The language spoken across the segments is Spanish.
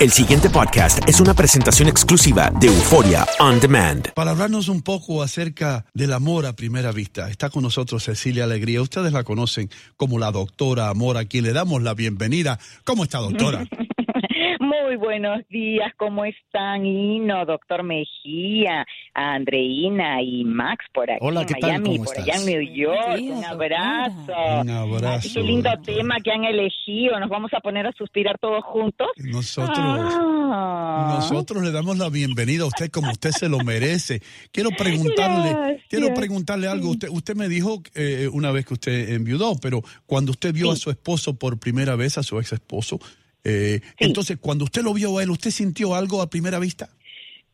El siguiente podcast es una presentación exclusiva de Euforia On Demand. Para hablarnos un poco acerca del amor a primera vista, está con nosotros Cecilia Alegría. Ustedes la conocen como la doctora Amor, a quien le damos la bienvenida. ¿Cómo está, doctora? Muy buenos días, ¿cómo están? Hino, doctor Mejía, Andreina y Max por aquí Hola, en ¿qué tal? Miami, ¿Cómo por estás? allá en New York. Buenos días, un abrazo. Un abrazo, qué lindo doctora. tema que han elegido. ¿Nos vamos a poner a suspirar todos juntos? Nosotros, Ah. nosotros le damos la bienvenida a usted como usted se lo merece. Quiero preguntarle, Gracias. quiero preguntarle algo. Usted, usted me dijo eh, una vez que usted enviudó, pero cuando usted vio Sí. a su esposo por primera vez, a su ex esposo, eh, entonces cuando usted lo vio a él, ¿usted sintió algo a primera vista?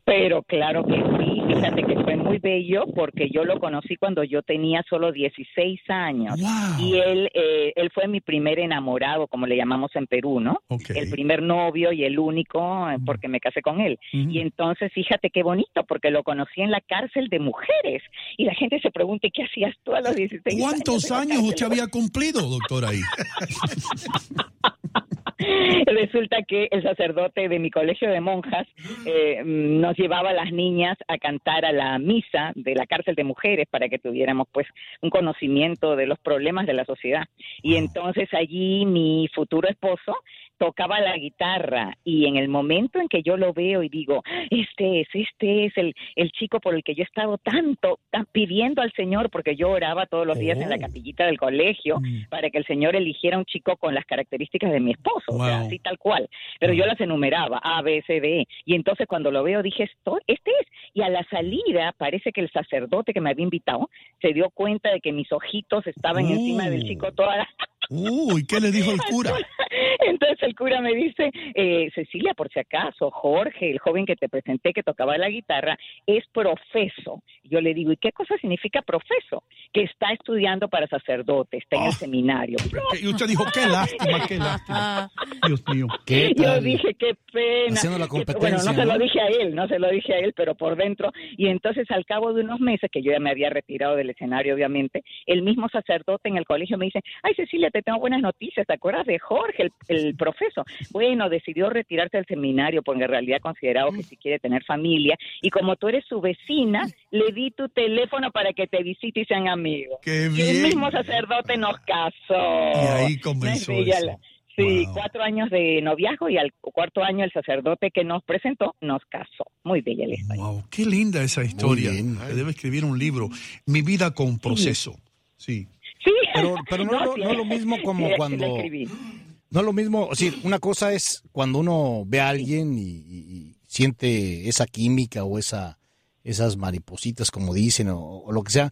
Pero claro que sí, fíjate que fue muy bello porque yo lo conocí cuando yo tenía solo 16 años. Wow. Y él, eh, él fue mi primer enamorado, como le llamamos en Perú, ¿no? El primer novio y el único eh, porque me casé con él. Y entonces, fíjate qué bonito, porque lo conocí en la cárcel de mujeres. Y la gente se pregunta, ¿qué hacías tú a los 16 ¿Cuántos años cárcel usted había cumplido, doctor, ahí? Resulta que el sacerdote de mi colegio de monjas eh, nos llevaba a las niñas a cantar a la misa de la cárcel de mujeres para que tuviéramos pues un conocimiento de los problemas de la sociedad. Y entonces allí mi futuro esposo tocaba la guitarra y en el momento en que yo lo veo y digo, este es, este es el, el chico por el que yo he estado tanto tan pidiendo al Señor, porque yo oraba todos los días en la capillita del colegio Mm. para que el Señor eligiera un chico con las características de mi esposo, o sea, Wow. así tal cual. Pero yo las enumeraba, A, B, C, D. E. Y entonces cuando lo veo dije, esto, este es. Y a la salida parece que el sacerdote que me había invitado se dio cuenta de que mis ojitos estaban encima del chico toda la... Uy, ¿qué le dijo el cura? Entonces el cura me dice, eh, Cecilia, por si acaso, Jorge, el joven que te presenté que tocaba la guitarra, es profeso. Yo le digo, ¿y qué cosa significa profeso? Que está estudiando para sacerdote, está en el Oh. seminario. Y usted dijo, qué lástima, qué lástima. Dios mío. ¿Qué Yo tal? dije, qué pena. Haciendo la Que- Bueno, no se lo dije a él, no se lo dije a él, pero por dentro. Y entonces, al cabo de unos meses, que yo ya me había retirado del escenario, obviamente, el mismo sacerdote en el colegio me dice, ay, Cecilia, te tengo buenas noticias, ¿te acuerdas de Jorge, el, el profesor? Bueno, decidió retirarse del seminario porque en realidad consideraba que si quiere tener familia. Y como tú eres su vecina, le di tu teléfono para que te visite y sean amigos. Qué Y el bien. mismo sacerdote nos casó. Y ahí ¿No es comenzó eso. Sí, Wow. cuatro años de noviazgo y al cuarto año el sacerdote que nos presentó nos casó. Muy bella la historia. Wow, qué linda esa historia. bien. Debe escribir un libro. Mi vida con proceso. Sí. Sí. Pero, pero no, no, sí, no es lo mismo como sí, sí, cuando... No es lo mismo, o sea, una cosa es cuando uno ve a alguien y, y- y siente esa química o esa esas maripositas, como dicen, o, o lo que sea.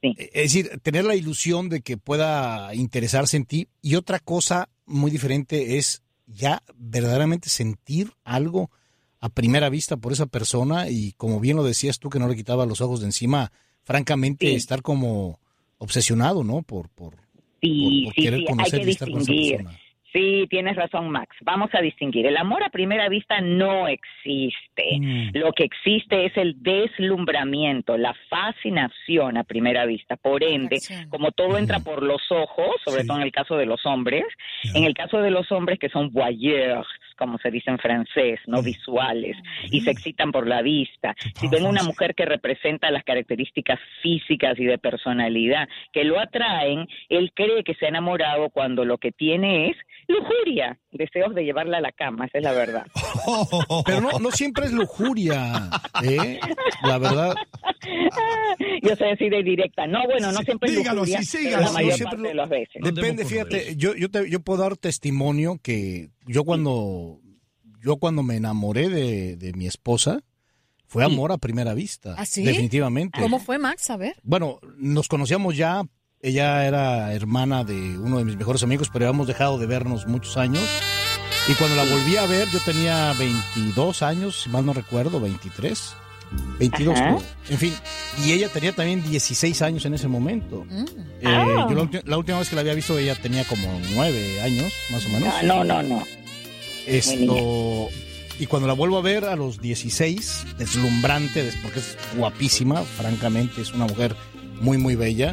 Sí. Es decir, tener la ilusión de que pueda interesarse en ti. Y otra cosa muy diferente es ya verdaderamente sentir algo a primera vista por esa persona y como bien lo decías tú que no le quitaba los ojos de encima, francamente estar como obsesionado, ¿no? Por, por, Sí, por sí, querer hay conocer que y estar con esa persona. Sí, tienes razón, Max. Vamos a distinguir. El amor a primera vista no existe. Mm. Lo que existe es el deslumbramiento, la fascinación a primera vista. Por ende, como todo entra por los ojos, sobre todo en el caso de los hombres, en el caso de los hombres que son voyeurs, como se dice en francés, no visuales, y se excitan por la vista. Si ven una mujer que representa las características físicas y de personalidad que lo atraen, él cree que se ha enamorado cuando lo que tiene es lujuria, deseos de llevarla a la cama, esa es la verdad. Pero no, no siempre es lujuria, ¿eh? La verdad. Yo soy así de directa. No, bueno, no siempre es dígalo sígalo. la mayor siempre parte de las veces. Depende, fíjate, yo, yo, te- yo puedo dar testimonio que yo cuando, yo cuando me enamoré de, de mi esposa, fue amor a primera vista. ¿Ah, sí? Definitivamente. ¿Cómo fue, Max? A ver. Bueno, nos conocíamos ya, ella era hermana de uno de mis mejores amigos, pero habíamos dejado de vernos muchos años. Y cuando la volví a ver, yo tenía 22 años, si mal no recuerdo, 23. 22, Ajá. creo. en fin. Y ella tenía también 16 años en ese momento. Eh, Ah. yo la, última vez que la había visto, ella tenía como 9 años, más o menos. No, no, no. Esto. Y cuando la vuelvo a ver a los 16, deslumbrante, des- porque es guapísima, francamente, es una mujer muy, muy bella.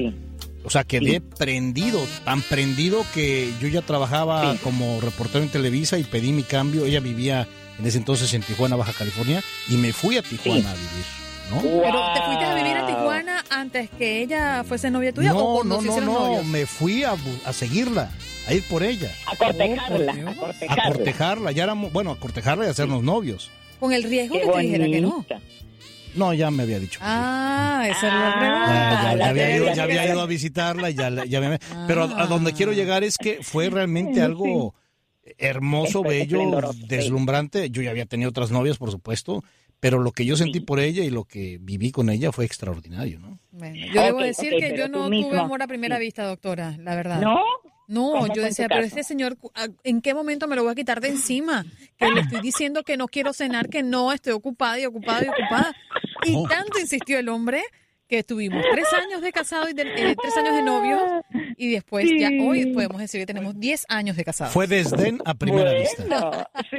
O sea, quedé prendido, tan prendido que yo ya trabajaba como reportero en Televisa y pedí mi cambio. Ella vivía en ese entonces en Tijuana, Baja California, y me fui a Tijuana a vivir. ¿no? Pero te fuiste a vivir a Tijuana antes que ella fuese novia tuya o No, cuando no, no, no, novios? me fui a, seguirla, a ir por ella. A cortejarla, a A cortejarla. cortejarla, ya éramos, bueno, a cortejarla y a hacernos novios. Con el riesgo Qué que te dijera que no. No, ya me había dicho. Ah, esa es la Ya, pregunta. ya- ya había ido, teoría. ya había ido a visitarla y ya, ya me- Pero a, a donde quiero llegar es que fue realmente algo hermoso, bello, sí. deslumbrante. Yo ya había tenido otras novias, por supuesto, pero lo que yo sentí por ella y lo que viví con ella fue extraordinario, ¿no? Bueno, yo debo decir que yo no mismo- tuve amor a primera vista, doctora, la verdad. ¿No? No, ¿Cómo yo decía, pero este señor, ¿a- ¿en qué momento me lo voy a quitar de encima? Que le estoy diciendo que no quiero cenar, que no, estoy ocupada y ocupada y ocupada. Y Oh. tanto insistió el hombre que estuvimos tres años de casado y de- eh, tres años de novios y después ya hoy podemos decir que tenemos diez años de casados. Fue desdén a primera vista. Bueno, sí.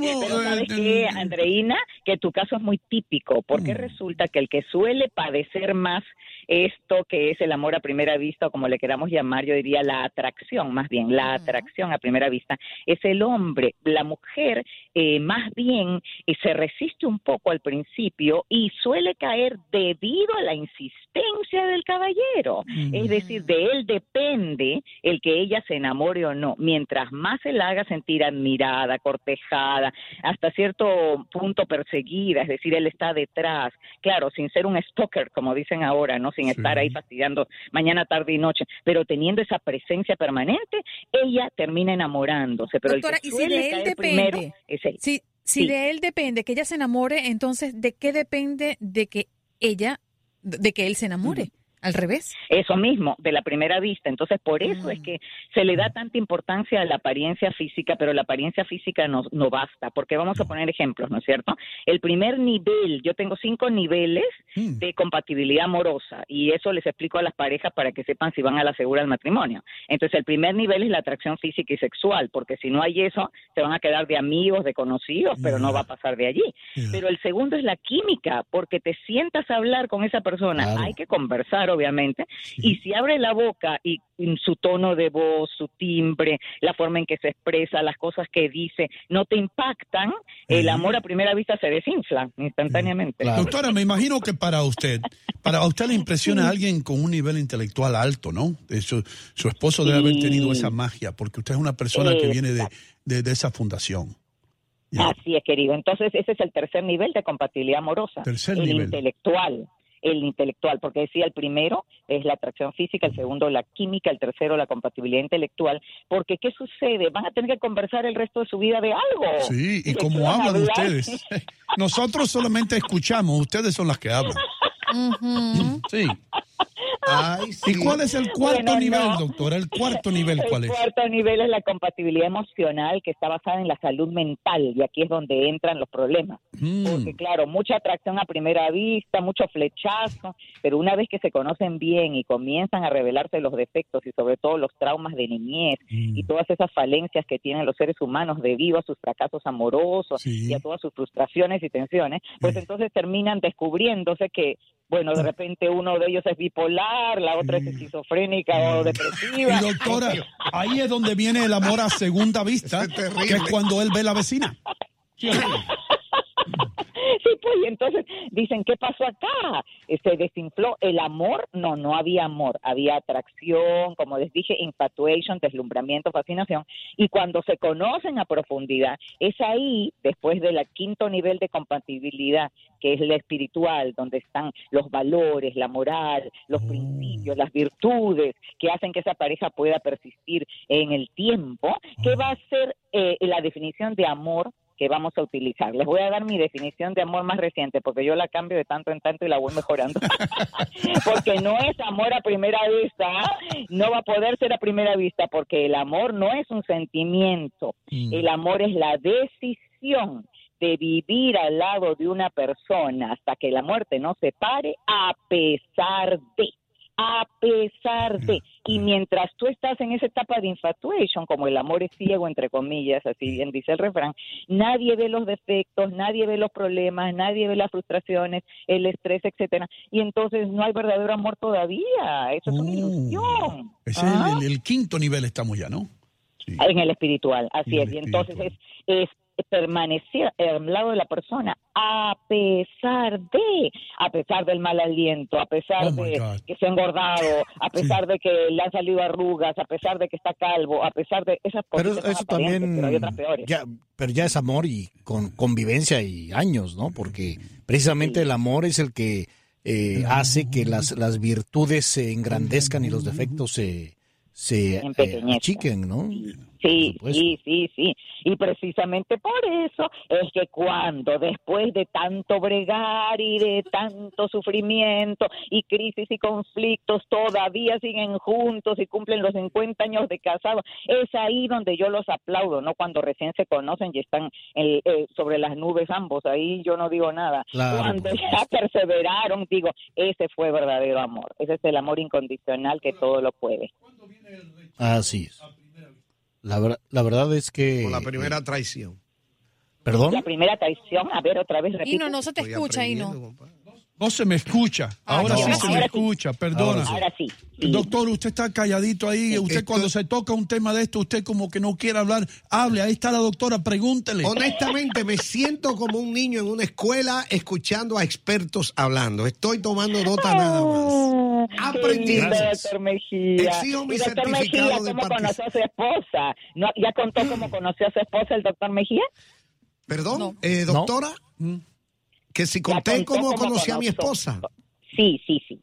Pero ¿sabes qué, Andreina? Que tu caso es muy típico, porque resulta que el que suele padecer más esto que es el amor a primera vista, o como le queramos llamar, yo diría la atracción, más bien, la atracción a primera vista, es el hombre. La mujer, eh, más bien, eh, se resiste un poco al principio y suele caer debido a la insistencia del caballero. Es decir, de él depende el que ella se enamore o no. Mientras más se la haga sentir admirada, cortejada, hasta cierto punto perseguida, es decir, él está detrás. Claro, sin ser un stalker, como dicen ahora, ¿no? Sin estar ahí fastidiando mañana, tarde y noche, pero teniendo esa presencia permanente, ella termina enamorándose. Pero Doctora, el que y si suele de él depende, primero es él. si, si Sí. de él depende que ella se enamore, entonces, ¿de qué depende de que ella, de que él se enamore? Al revés. Eso mismo, de la primera vista. Entonces, por eso es que se le da tanta importancia a la apariencia física, pero la apariencia física no, no basta, porque vamos a poner ejemplos, ¿no es cierto? El primer nivel, yo tengo cinco niveles de compatibilidad amorosa, y eso les explico a las parejas para que sepan si van a la segura del matrimonio. Entonces, el primer nivel es la atracción física y sexual, porque si no hay eso, se van a quedar de amigos, de conocidos, pero no va a pasar de allí. Pero el segundo es la química, porque te sientas a hablar con esa persona, Claro. hay que conversar, obviamente, y si abre la boca y su tono de voz, su timbre, la forma en que se expresa, las cosas que dice, no te impactan, el amor a primera vista se desinfla instantáneamente. Doctora, me imagino que para usted, para usted le impresiona a alguien con un nivel intelectual alto, ¿no? Su, su esposo debe haber tenido esa magia, porque usted es una persona que viene de, de- de esa fundación. Así es, querido. Entonces, ese es el tercer nivel de compatibilidad amorosa. Tercer el nivel. intelectual. El intelectual, porque decía el primero es la atracción física, el segundo la química, el tercero la compatibilidad intelectual, porque ¿qué sucede? Van a tener que conversar el resto de su vida de algo. Sí, y ¿De como hablan hablar? ustedes. Nosotros solamente escuchamos, ustedes son las que hablan. Sí. ¿Y cuál es el cuarto Bueno, nivel, no. doctora? ¿El cuarto nivel cuál el es? cuarto nivel es la compatibilidad emocional que está basada en la salud mental y aquí es donde entran los problemas. Mm. Porque claro, mucha atracción a primera vista, mucho flechazo, pero una vez que se conocen bien y comienzan a revelarse los defectos y sobre todo los traumas de niñez Mm. y todas esas falencias que tienen los seres humanos debido a sus fracasos amorosos y a todas sus frustraciones y tensiones, pues entonces terminan descubriéndose que bueno, de repente uno de ellos es bipolar, la otra es esquizofrénica o depresiva. Y doctora, ahí es donde viene el amor a segunda vista, que es cuando él ve a la vecina. Sí, pues, y entonces dicen, ¿qué pasó acá? Se desinfló el amor. No, no había amor, había atracción, como les dije, infatuation, deslumbramiento, fascinación. Y cuando se conocen a profundidad, es ahí, después del quinto nivel de compatibilidad, que es la espiritual, donde están los valores, la moral, los principios, las virtudes que hacen que esa pareja pueda persistir en el tiempo, que va a ser eh, la definición de amor que vamos a utilizar. Les voy a dar mi definición de amor más reciente, porque yo la cambio de tanto en tanto y la voy mejorando. porque no es amor a primera vista, no va a poder ser a primera vista, porque el amor no es un sentimiento, el amor es la decisión de vivir al lado de una persona hasta que la muerte nos separe, a pesar de a pesar de. Y mientras tú estás en esa etapa de infatuation, como el amor es ciego, entre comillas, así bien dice el refrán, nadie ve los defectos, nadie ve los problemas, nadie ve las frustraciones, el estrés, etcétera. Y entonces no hay verdadero amor todavía. Eso es una ilusión. Ese es el, el- el quinto nivel, estamos ya, ¿no? En el espiritual, así es. Y entonces es, es permanecer al lado de la persona a pesar de, a pesar del mal aliento, a pesar Oh, de que se ha engordado, a pesar de que le han salido arrugas, a pesar de que está calvo, a pesar de esas cosas. Pero eso también, pero hay otras peores. ya, pero ya es amor y con convivencia y años, ¿no? Porque precisamente el amor es el que eh, hace que las, las virtudes se engrandezcan y los defectos se, se eh, achiquen, ¿no? Sí, sí, sí, sí. Y precisamente por eso es que cuando después de tanto bregar y de tanto sufrimiento y crisis y conflictos todavía siguen juntos y cumplen los 50 años de casado, es ahí donde yo los aplaudo, ¿no? Cuando recién se conocen y están eh, eh, sobre las nubes ambos, ahí yo no digo nada. Claro, Cuando ya perseveraron, digo, ese fue verdadero amor. Ese es el amor incondicional que todo lo puede. Así es. La, ver- la verdad es que... O la primera traición. ¿Perdón? La primera traición, a ver, otra vez Y repito. no, no se te escucha, y no. No se me escucha. Ahora no. sí se me Ahora sí. escucha, perdona. Ahora sí. Doctor, usted está calladito ahí. Usted cuando se toca un tema de esto, usted como que no quiere hablar, hable. Ahí está la doctora, pregúntele. Honestamente, me siento como un niño en una escuela escuchando a expertos hablando. Estoy tomando nota nada más. Aprendí. Qué lindo, doctor Mejía. Exijo mi Y doctor certificado Mejía, ¿cómo conoció a su esposa? ¿No, ¿Ya contó cómo conoció a su esposa el doctor Mejía? Perdón, eh, doctora, que si conté cómo cómo conocí a mi esposa. Sí, sí, sí.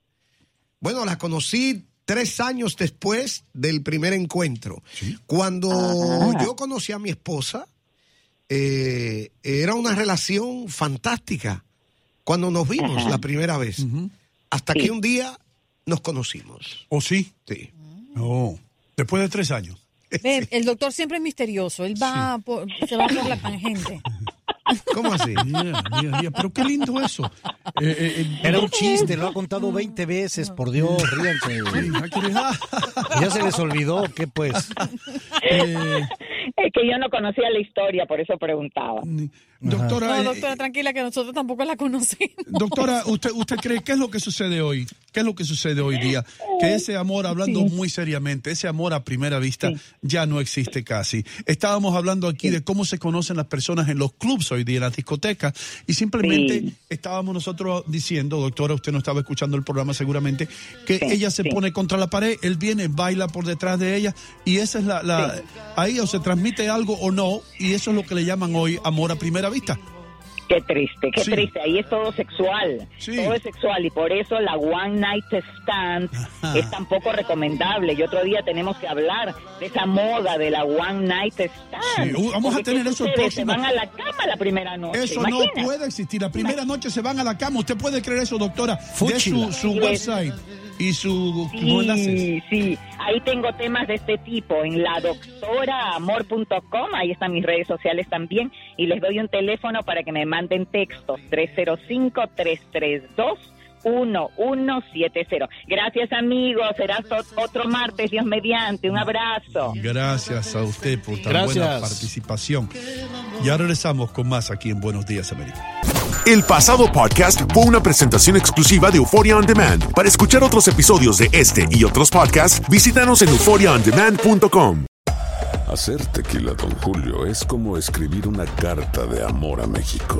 Bueno, la conocí tres años después del primer encuentro. Cuando Ah. yo conocí a mi esposa, eh, era una relación fantástica. Cuando nos vimos Ajá. la primera vez. Hasta que un día nos conocimos. ¿O sí? Sí. No. Después de tres años. El doctor siempre es misterioso. Él va por, se va por la tangente. ¿Cómo así? Mira, mira, mira, Pero qué lindo eso. Eh, eh, eh, Era un chiste, lo ha contado 20 veces, por Dios, ríanse. Ya se les olvidó, ¿qué pues? Eh, Es que yo no conocía la historia, por eso preguntaba. Doctora, No, eh, doctora, tranquila, que nosotros tampoco la conocemos. Doctora, ¿usted, ¿usted cree qué es lo que sucede hoy? ¿Qué es lo que sucede hoy día? Que ese amor, hablando muy seriamente, ese amor a primera vista ya no existe casi. Estábamos hablando aquí de cómo se conocen las personas en los clubs hoy día, en las discotecas, y simplemente Sí. estábamos nosotros diciendo, doctora, usted no estaba escuchando el programa seguramente, que ella se pone contra la pared, él viene, baila por detrás de ella, y esa es la... la Ahí o se transmite algo o no, y eso es lo que le llaman hoy amor a primera vista. Qué triste, qué Sí. triste. Ahí es todo sexual. Todo es sexual y por eso la One Night Stand es tan poco recomendable. Y otro día tenemos que hablar de esa moda de la One Night Stand. Sí, uh, vamos a Porque tener ¿qué eso el próximo. Se van a la cama la primera noche. Eso no puede existir. La primera noche se van a la cama. ¿Usted puede creer eso, doctora? De su, website. ¿Y su Sí, sí. Ahí tengo temas de este tipo en la doctoraamor.com. Ahí están mis redes sociales también. Y les doy un teléfono para que me manden textos. 305-332. 1170. Gracias amigos, será otro martes, Dios mediante, un abrazo. Gracias a usted por tan buena participación. Ya regresamos con más aquí en Buenos Días América. El pasado podcast fue una presentación exclusiva de Euphoria On Demand. Para escuchar otros episodios de este y otros podcasts, visítanos en euphoriaondemand.com. Hacer tequila, don Julio, es como escribir una carta de amor a México.